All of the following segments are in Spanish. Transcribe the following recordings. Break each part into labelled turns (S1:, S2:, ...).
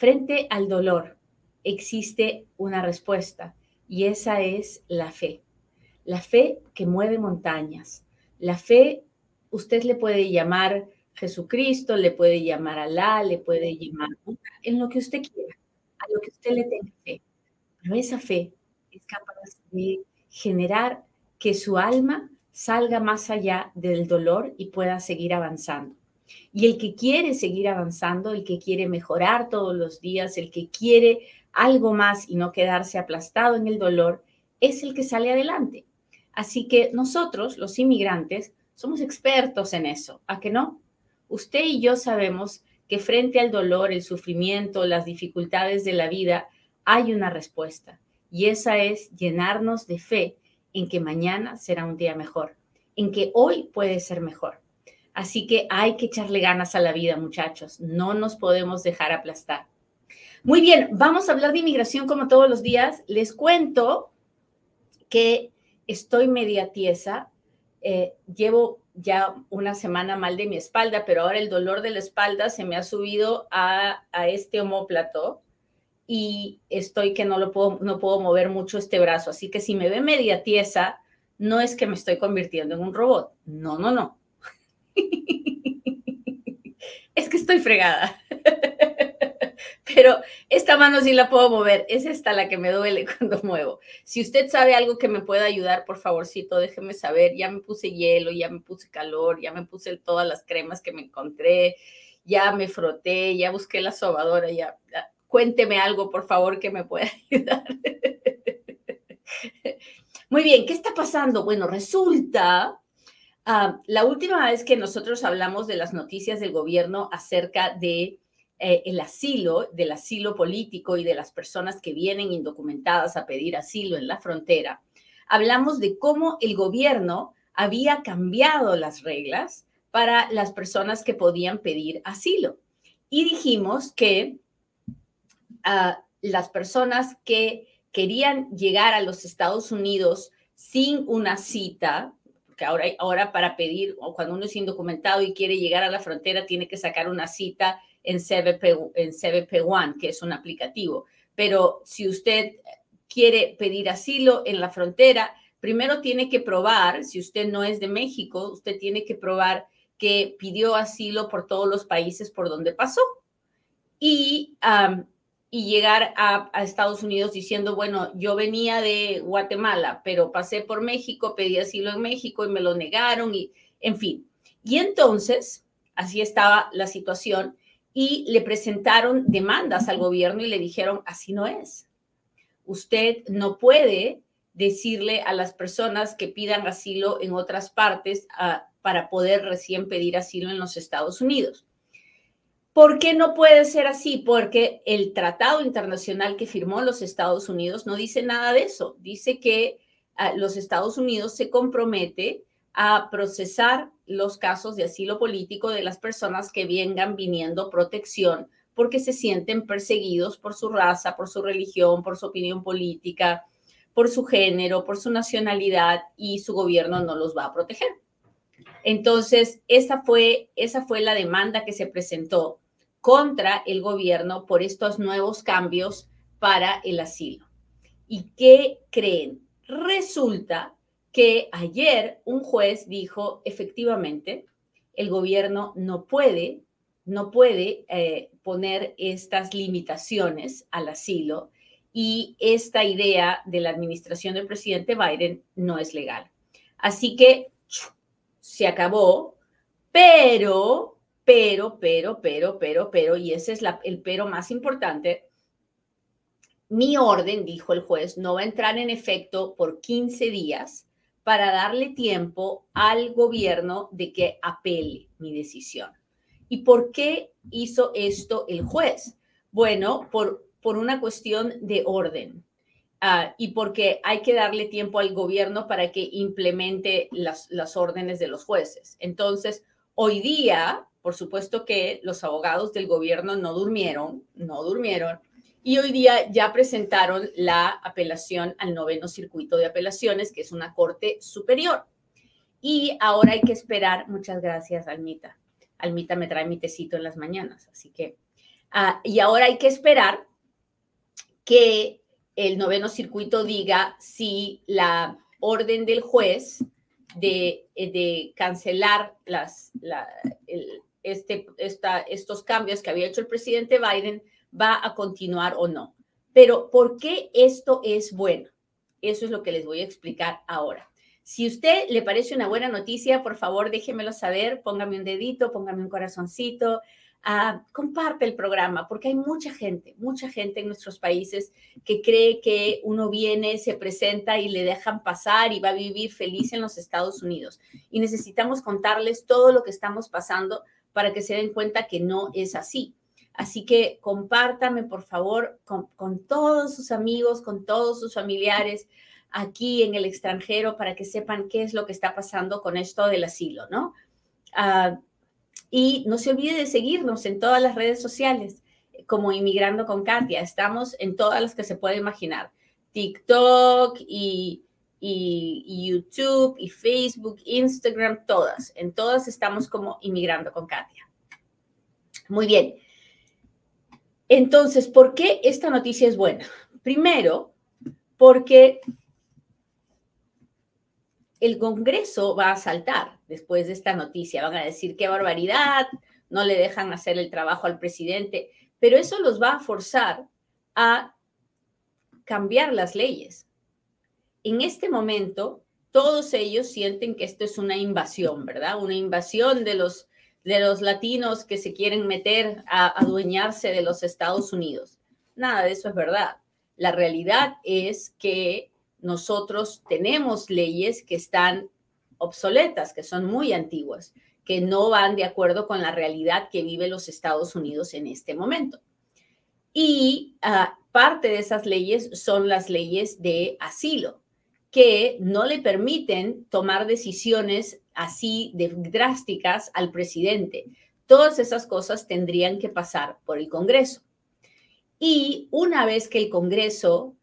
S1: frente al dolor existe una respuesta y esa es la fe. La fe que mueve montañas. La fe, usted le puede llamar Jesucristo, le puede llamar Alá, le puede llamar en lo que usted quiera, a lo que usted le tenga fe. Pero esa fe es capaz de generar que su alma salga más allá del dolor y pueda seguir avanzando. Y el que quiere seguir avanzando, el que quiere mejorar todos los días, el que quiere algo más y no quedarse aplastado en el dolor, es el que sale adelante. Así que nosotros, los inmigrantes, somos expertos en eso, ¿a que no? Usted y yo sabemos que frente al dolor, el sufrimiento, las dificultades de la vida, hay una respuesta. Y esa es llenarnos de fe en que mañana será un día mejor, en que hoy puede ser mejor. Así que hay que echarle ganas a la vida, muchachos. No nos podemos dejar aplastar. Muy bien, vamos a hablar de inmigración como todos los días. Les cuento que estoy media tiesa. Eh, llevo ya una semana mal de mi espalda, pero ahora el dolor de la espalda se me ha subido a, a este homóplato y estoy que no lo puedo, no puedo mover mucho este brazo. Así que si me ve media tiesa, no es que me estoy convirtiendo en un robot. No, no, no. es que estoy fregada. Pero esta mano sí la puedo mover. Es esta la que me duele cuando muevo. Si usted sabe algo que me pueda ayudar, por favorcito, déjeme saber. Ya me puse hielo, ya me puse calor, ya me puse todas las cremas que me encontré, ya me froté, ya busqué la sobadora, ya cuénteme algo, por favor, que me pueda ayudar. Muy bien, ¿qué está pasando? Bueno, resulta, ah, la última vez que nosotros hablamos de las noticias del gobierno acerca de eh, el asilo, del asilo político y de las personas que vienen indocumentadas a pedir asilo en la frontera, hablamos de cómo el gobierno había cambiado las reglas para las personas que podían pedir asilo. Y dijimos que las personas que querían llegar a los Estados Unidos sin una cita, porque ahora, ahora para pedir, o cuando uno es indocumentado y quiere llegar a la frontera, tiene que sacar una cita en CBP, en CBP One, que es un aplicativo. Pero si usted quiere pedir asilo en la frontera, primero tiene que probar, si usted no es de México, usted tiene que probar que pidió asilo por todos los países por donde pasó. Y y llegar a, Estados Unidos diciendo, bueno, yo venía de Guatemala, pero pasé por México, pedí asilo en México y me lo negaron y, en fin. Y entonces, así estaba la situación y le presentaron demandas al gobierno y le dijeron, así no es. Usted no puede decirle a las personas que pidan asilo en otras partes ah, para poder recién pedir asilo en los Estados Unidos. ¿Por qué no puede ser así? Porque el tratado internacional que firmó los Estados Unidos no dice nada de eso. Dice que ah, los Estados Unidos se compromete a procesar los casos de asilo político de las personas que vengan viniendo protección porque se sienten perseguidos por su raza, por su religión, por su opinión política, por su género, por su nacionalidad y su gobierno no los va a proteger. Entonces, esa fue, esa fue la demanda que se presentó contra el gobierno por estos nuevos cambios para el asilo. ¿Y qué creen? Resulta que ayer un juez dijo, efectivamente, el gobierno no puede, no puede eh, poner estas limitaciones al asilo y esta idea de la administración del presidente Biden no es legal. Así que se acabó, pero pero, pero, pero, pero, pero, y ese es el pero más importante, mi orden, dijo el juez, no va a entrar en efecto por 15 días para darle tiempo al gobierno de que apele mi decisión. ¿Y por qué hizo esto el juez? Bueno, por, por una cuestión de orden. Ah, y porque hay que darle tiempo al gobierno para que implemente las, órdenes de los jueces. Entonces, hoy día, por supuesto que los abogados del gobierno no durmieron, no durmieron, y hoy día ya presentaron la apelación al noveno circuito de apelaciones, que es una corte superior. Y ahora hay que esperar, muchas gracias, Almita. Almita me trae mi tecito en las mañanas, así que, ah, y ahora hay que esperar que el noveno circuito diga si la orden del juez de, eh, cancelar este, estos cambios que había hecho el presidente Biden va a continuar o no. Pero ¿por qué esto es bueno? Eso es lo que les voy a explicar ahora. Si usted le parece una buena noticia, por favor déjemelo saber, póngame un dedito, póngame un corazoncito, comparte el programa, porque hay mucha gente, mucha gente en nuestros países que cree que uno viene, se presenta y le dejan pasar y va a vivir feliz en los Estados Unidos. Y necesitamos contarles todo lo que estamos pasando para que se den cuenta que no es así. Así que compártame, por favor, con, todos sus amigos, con todos sus familiares aquí en el extranjero para que sepan qué es lo que está pasando con esto del asilo, ¿no? Ah, y no se olvide de seguirnos en todas las redes sociales, como Inmigrando con Katia. Estamos en todas las que se puede imaginar. TikTok y, y, YouTube y Facebook, Instagram, todas. En todas estamos como Inmigrando con Katia. Muy bien. Entonces, ¿por qué esta noticia es buena? Primero, porque el Congreso va a saltar después de esta noticia. Van a decir qué barbaridad, no le dejan hacer el trabajo al presidente, pero eso los va a forzar a cambiar las leyes. En este momento, todos ellos sienten que esto es una invasión, ¿verdad? Una invasión de los, de los latinos que se quieren meter a adueñarse de los Estados Unidos. Nada de eso es verdad. La realidad es que nosotros tenemos leyes que están obsoletas, que son muy antiguas, que no van de acuerdo con la realidad que vive los Estados Unidos en este momento. Y ah, parte de esas leyes son las leyes de asilo, que no le permiten tomar decisiones así drásticas al presidente. Todas esas cosas tendrían que pasar por el Congreso. Y una vez que el Congreso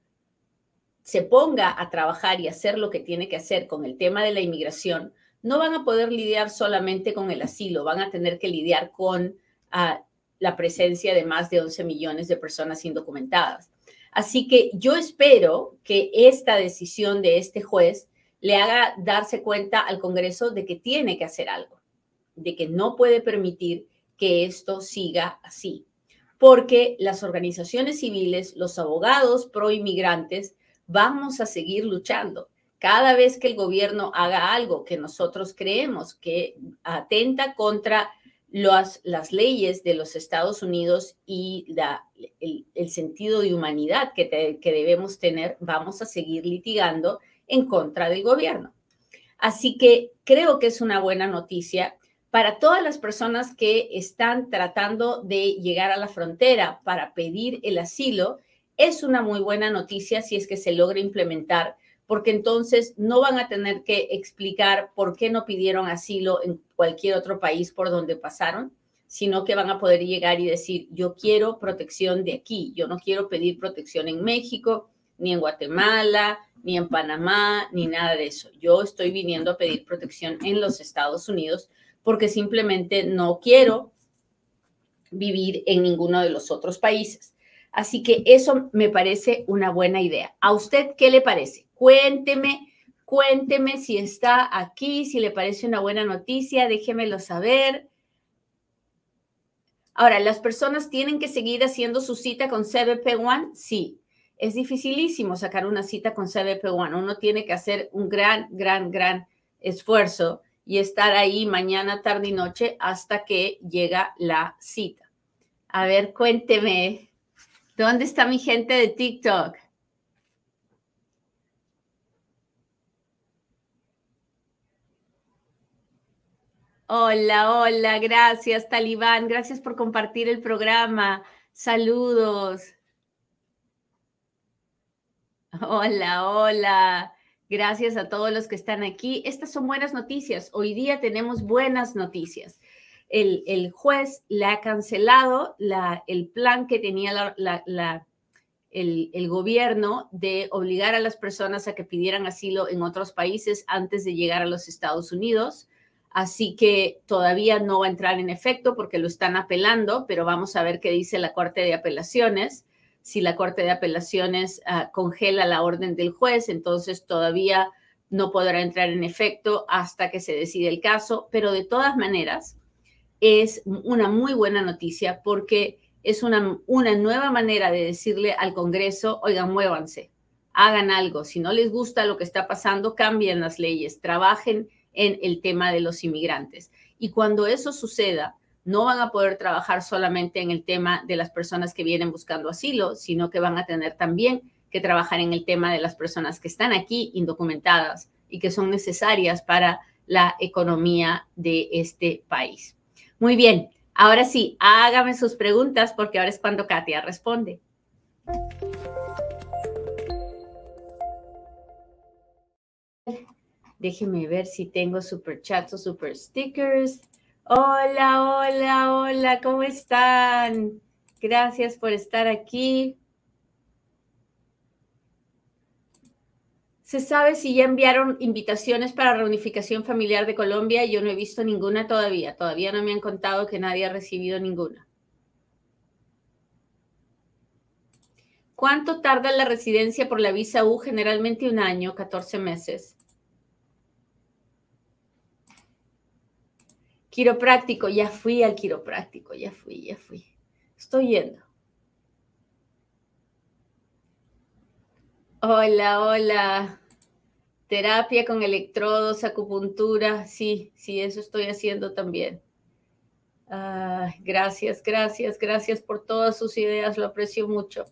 S1: se ponga a trabajar y hacer lo que tiene que hacer con el tema de la inmigración, no van a poder lidiar solamente con el asilo, van a tener que lidiar con ah, la presencia de más de 11 millones de personas indocumentadas. Así que yo espero que esta decisión de este juez le haga darse cuenta al Congreso de que tiene que hacer algo, de que no puede permitir que esto siga así, porque las organizaciones civiles, los abogados pro inmigrantes, vamos a seguir luchando. Cada vez que el gobierno haga algo que nosotros creemos que atenta contra las, leyes de los Estados Unidos y el, sentido de humanidad que debemos tener, vamos a seguir litigando en contra del gobierno. Así que creo que es una buena noticia para todas las personas que están tratando de llegar a la frontera para pedir el asilo es una muy buena noticia si es que se logra implementar, porque entonces no van a tener que explicar por qué no pidieron asilo en cualquier otro país por donde pasaron, sino que van a poder llegar y decir, yo quiero protección de aquí, yo no quiero pedir protección en México, ni en Guatemala, ni en Panamá, ni nada de eso. Yo estoy viniendo a pedir protección en los Estados Unidos porque simplemente no quiero vivir en ninguno de los otros países. Así que eso me parece una buena idea. ¿A usted qué le parece? Cuénteme, cuénteme si está aquí, si le parece una buena noticia, déjemelo saber. Ahora, ¿las personas tienen que seguir haciendo su cita con CBP One? Sí. Es dificilísimo sacar una cita con CBP One. Uno tiene que hacer un gran, gran, gran esfuerzo y estar ahí mañana, tarde y noche hasta que llega la cita. A ver, cuénteme, ¿Dónde está mi gente de TikTok? Hola, hola, gracias Talibán, gracias por compartir el programa. Saludos. Hola, hola. Gracias a todos los que están aquí. Estas son buenas noticias. Hoy día tenemos buenas noticias. El, juez le ha cancelado la, el plan que tenía el, gobierno de obligar a las personas a que pidieran asilo en otros países antes de llegar a los Estados Unidos. Así que todavía no va a entrar en efecto porque lo están apelando, pero vamos a ver qué dice la Corte de Apelaciones. Si la Corte de Apelaciones ah, congela la orden del juez, entonces todavía no podrá entrar en efecto hasta que se decide el caso, pero de todas maneras es una muy buena noticia porque es una, nueva manera de decirle al Congreso, oigan, muévanse, hagan algo, si no les gusta lo que está pasando, cambien las leyes, trabajen en el tema de los inmigrantes. Y cuando eso suceda, no van a poder trabajar solamente en el tema de las personas que vienen buscando asilo, sino que van a tener también que trabajar en el tema de las personas que están aquí indocumentadas y que son necesarias para la economía de este país. Muy bien, ahora sí, hágame sus preguntas porque ahora es cuando Katia responde. Déjenme ver si tengo super chats o super stickers. Hola, hola, hola, ¿cómo están? Gracias por estar aquí. ¿Se sabe si ya enviaron invitaciones para reunificación familiar de Colombia? Yo no he visto ninguna todavía. Todavía no me han contado que nadie ha recibido ninguna. ¿Cuánto tarda la residencia por la visa U? Generalmente un año, 14 meses. Quiropráctico, ya fui al quiropráctico, ya fui, ya fui. Estoy yendo. Hola, hola. Terapia con electrodos, acupuntura. Sí, sí, eso estoy haciendo también. gracias, gracias, gracias por todas sus ideas, lo aprecio mucho.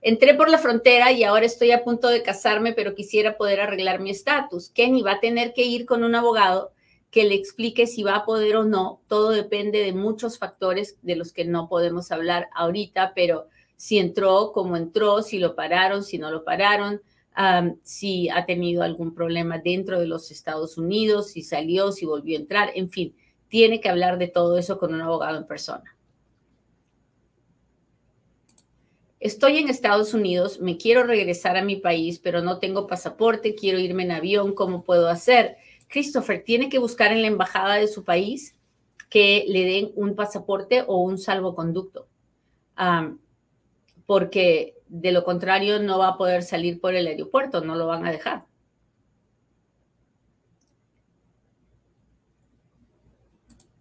S1: Entré por la frontera y ahora estoy a punto de casarme, pero quisiera poder arreglar mi estatus. Kenny va a tener que ir con un abogado que le explique si va a poder o no. Todo depende de muchos factores de los que no podemos hablar ahorita, pero si entró, cómo entró, si lo pararon, si no lo pararon, si ha tenido algún problema dentro de los Estados Unidos, si salió, si volvió a entrar, en fin, tiene que hablar de todo eso con un abogado en persona. Estoy en Estados Unidos, me quiero regresar a mi país, pero no tengo pasaporte, quiero irme en avión, ¿cómo puedo hacer? Christopher tiene que buscar en la embajada de su país que le den un pasaporte o un salvoconducto, porque de lo contrario no va a poder salir por el aeropuerto, no lo van a dejar.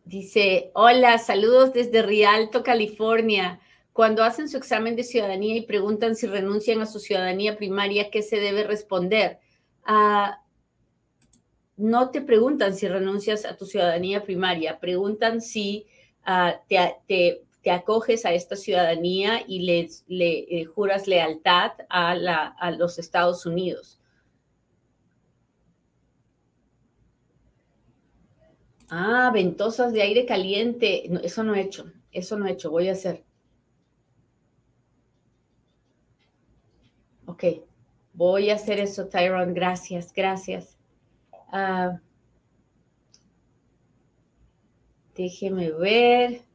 S1: Dice, hola, saludos desde Rialto, California. Cuando hacen su examen de ciudadanía y preguntan si renuncian a su ciudadanía primaria, ¿qué se debe responder? Uh, no te preguntan si renuncias a tu ciudadanía primaria, preguntan si ah, te, acoges a esta ciudadanía y le eh, juras lealtad a, los Estados Unidos. Ah, ventosas de aire caliente. eso no he hecho. Eso no he hecho. Voy a hacer. Ok. Voy a hacer eso, Tyrone. Gracias, gracias. Ah, déjeme ver.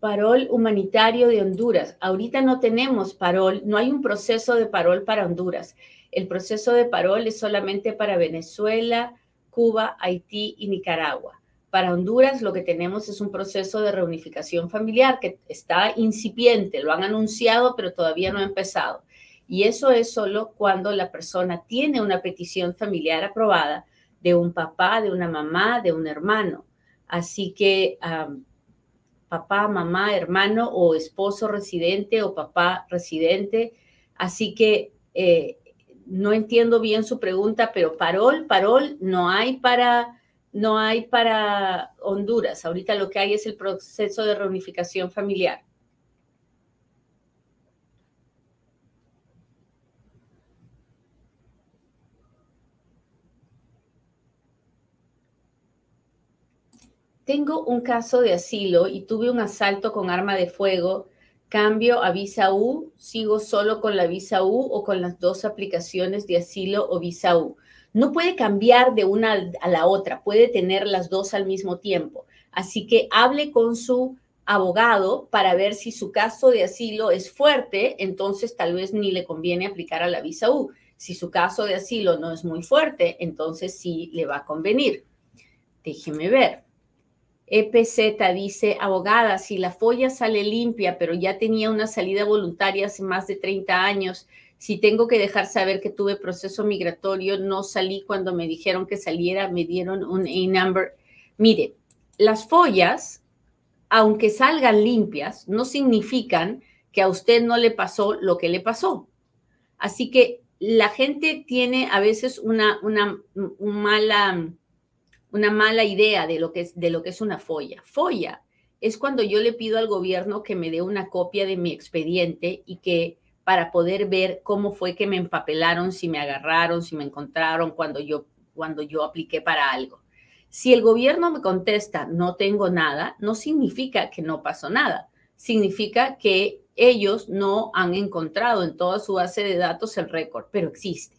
S1: Parol humanitario de Honduras. Ahorita no tenemos parol, no hay un proceso de parol para Honduras. El proceso de parol es solamente para Venezuela, Cuba, Haití y Nicaragua. Para Honduras lo que tenemos es un proceso de reunificación familiar que está incipiente, lo han anunciado, pero todavía no ha empezado. Y eso es solo cuando la persona tiene una petición familiar aprobada de un papá, de una mamá, de un hermano. Así que papá, mamá, hermano o esposo residente o papá residente. Así que eh, no entiendo bien su pregunta, pero parol, parol no hay para no hay para Honduras. Ahorita lo que hay es el proceso de reunificación familiar. Tengo un caso de asilo y tuve un asalto con arma de fuego. Cambio a visa U, sigo solo con la visa U o con las dos aplicaciones de asilo o visa U. No puede cambiar de una a la otra, puede tener las dos al mismo tiempo. Así que hable con su abogado para ver si su caso de asilo es fuerte, entonces tal vez ni le conviene aplicar a la visa U. Si su caso de asilo no es muy fuerte, entonces sí le va a convenir. Déjeme ver. EPZ dice, abogada, si la folla sale limpia, pero ya tenía una salida voluntaria hace más de 30 años, si tengo que dejar saber que tuve proceso migratorio, no salí cuando me dijeron que saliera, me dieron un A-number. Mire, las follas, aunque salgan limpias, no significan que a usted no le pasó lo que le pasó. Así que la gente tiene a veces una, una, una mala una mala idea de lo que es, de lo que es una folla. Folla es cuando yo le pido al gobierno que me dé una copia de mi expediente y que para poder ver cómo fue que me empapelaron, si me agarraron, si me encontraron cuando yo, cuando yo apliqué para algo. Si el gobierno me contesta no tengo nada, no significa que no pasó nada. Significa que ellos no han encontrado en toda su base de datos el récord, pero existe.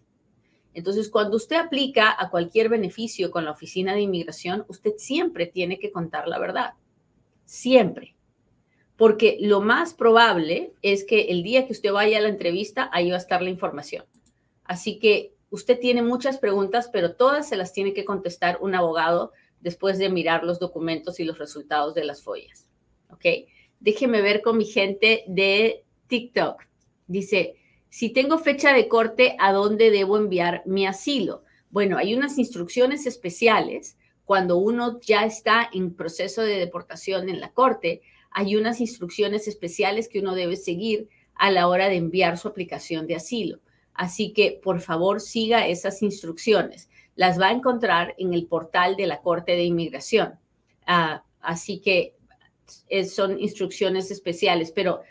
S1: Entonces, cuando usted aplica a cualquier beneficio con la Oficina de Inmigración, usted siempre tiene que contar la verdad. Siempre. Porque lo más probable es que el día que usted vaya a la entrevista, ahí va a estar la información. Así que usted tiene muchas preguntas, pero todas se las tiene que contestar un abogado después de mirar los documentos y los resultados de las follas. ¿Ok? Déjeme ver con mi gente de TikTok. Dice, si tengo fecha de corte, ¿a dónde debo enviar mi asilo? Bueno, hay unas instrucciones especiales cuando uno ya está en proceso de deportación en la corte. Hay unas instrucciones especiales que uno debe seguir a la hora de enviar su aplicación de asilo. Así que, por favor, siga esas instrucciones. Las va a encontrar en el portal de la Corte de Inmigración. Ah, así que son instrucciones especiales, pero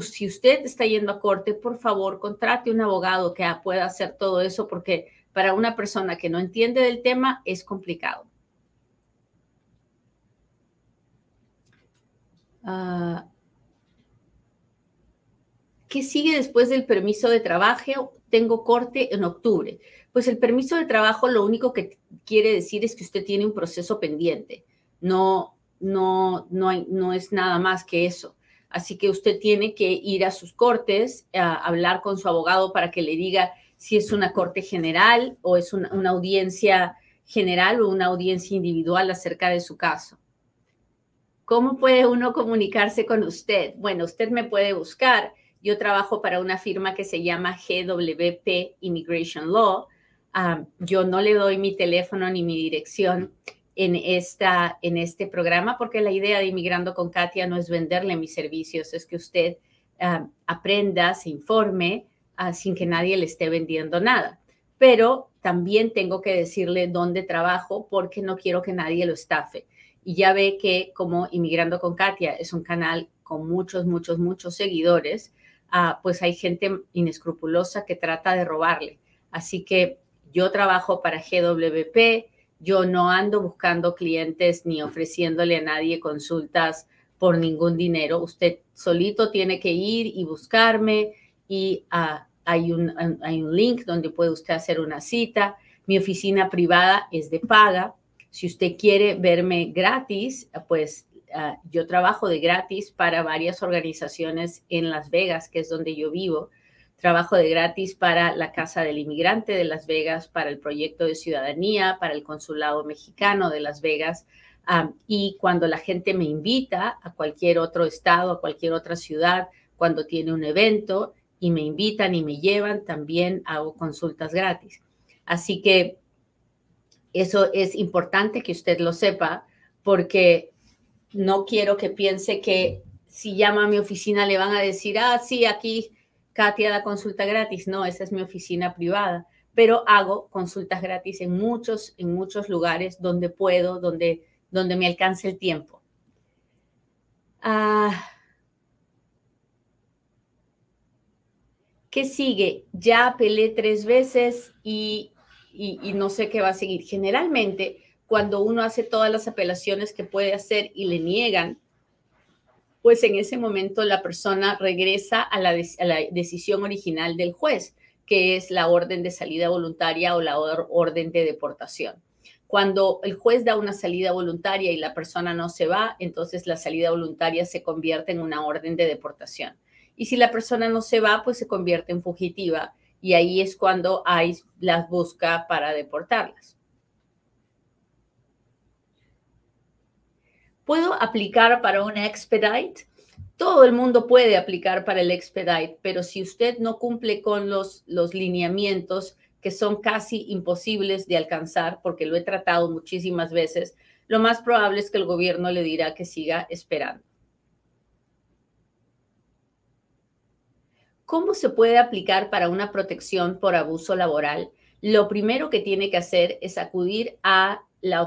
S1: si usted está yendo a corte, por favor, contrate un abogado que pueda hacer todo eso porque para una persona que no entiende del tema es complicado. Ah, ¿Qué sigue después del permiso de trabajo? Tengo corte en octubre. Pues el permiso de trabajo lo único que quiere decir es que usted tiene un proceso pendiente. No, no, no, hay, no es nada más que eso. Así que usted tiene que ir a sus cortes, a hablar con su abogado para que le diga si es una corte general o es una, audiencia general o una audiencia individual acerca de su caso. ¿Cómo puede uno comunicarse con usted? Bueno, usted me puede buscar. Yo trabajo para una firma que se llama GWP Immigration Law. Ah, yo no le doy mi teléfono ni mi dirección en, esta, en este programa, porque la idea de Inmigrando con Katia no es venderle mis servicios, es que usted ah, aprenda, se informe ah, sin que nadie le esté vendiendo nada. Pero también tengo que decirle dónde trabajo porque no quiero que nadie lo estafe. Y ya ve que como Inmigrando con Katia es un canal con muchos, muchos, muchos seguidores, ah, pues hay gente inescrupulosa que trata de robarle. Así que yo trabajo para GWP, yo no ando buscando clientes ni ofreciéndole a nadie consultas por ningún dinero. Usted solito tiene que ir y buscarme y ah, hay, un, hay un link donde puede usted hacer una cita. Mi oficina privada es de paga. Si usted quiere verme gratis, pues ah, yo trabajo de gratis para varias organizaciones en Las Vegas, que es donde yo vivo trabajo de gratis para la Casa del Inmigrante de Las Vegas, para el proyecto de ciudadanía, para el Consulado Mexicano de Las Vegas. y cuando la gente me invita a cualquier otro estado, a cualquier otra ciudad, cuando tiene un evento y me invitan y me llevan, también hago consultas gratis. Así que eso es importante que usted lo sepa porque no quiero que piense que si llama a mi oficina le van a decir, ah, sí, aquí Katia da consulta gratis. No, esa es mi oficina privada, pero hago consultas gratis en muchos, en muchos lugares donde puedo, donde, donde me alcance el tiempo. Ah, ¿Qué sigue? Ya apelé tres veces y, y, no sé qué va a seguir. Generalmente, cuando uno hace todas las apelaciones que puede hacer y le niegan, pues en ese momento la persona regresa a la, decisión original del juez, que es la orden de salida voluntaria o la orden de deportación. Cuando el juez da una salida voluntaria y la persona no se va, entonces la salida voluntaria se convierte en una orden de deportación. Y si la persona no se va, pues se convierte en fugitiva y ahí es cuando ICE las busca para deportarlas. ¿Puedo aplicar para un expedite? Todo el mundo puede aplicar para el expedite, pero si usted no cumple con los, los lineamientos que son casi imposibles de alcanzar, porque lo he tratado muchísimas veces, lo más probable es que el gobierno le dirá que siga esperando. ¿Cómo se puede aplicar para una protección por abuso laboral? Lo primero que tiene que hacer es acudir a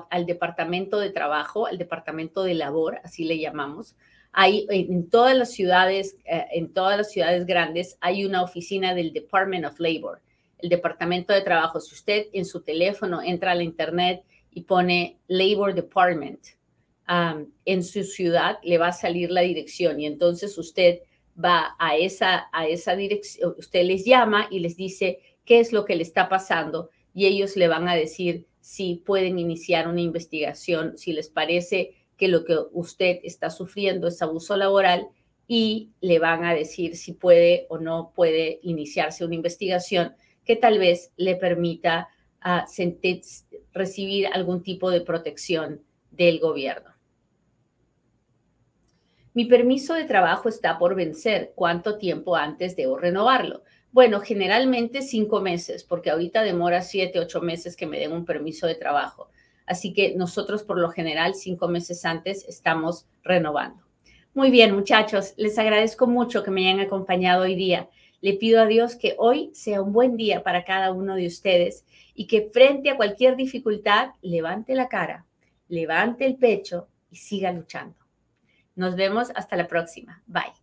S1: al Departamento de Trabajo, al Departamento de Labor, así le llamamos. Hay en todas las ciudades, eh, en todas las ciudades grandes, hay una oficina del Department of Labor, el Departamento de Trabajo. Si usted en su teléfono entra a la internet y pone Labor Department en su ciudad, le va a salir la dirección y entonces usted va a esa, a esa dirección, usted les llama y les dice qué es lo que le está pasando y ellos le van a decir si pueden iniciar una investigación, si les parece que lo que usted está sufriendo es abuso laboral y le van a decir si puede o no puede iniciarse una investigación que tal vez le permita ah, recibir algún tipo de protección del gobierno. Mi permiso de trabajo está por vencer. ¿Cuánto tiempo antes debo renovarlo? Bueno, generalmente cinco meses, porque ahorita demora siete, ocho meses que me den un permiso de trabajo. Así que nosotros por lo general cinco meses antes estamos renovando. Muy bien, muchachos, les agradezco mucho que me hayan acompañado hoy día. Le pido a Dios que hoy sea un buen día para cada uno de ustedes y que frente a cualquier dificultad levante la cara, levante el pecho y siga luchando. Nos vemos hasta la próxima. Bye.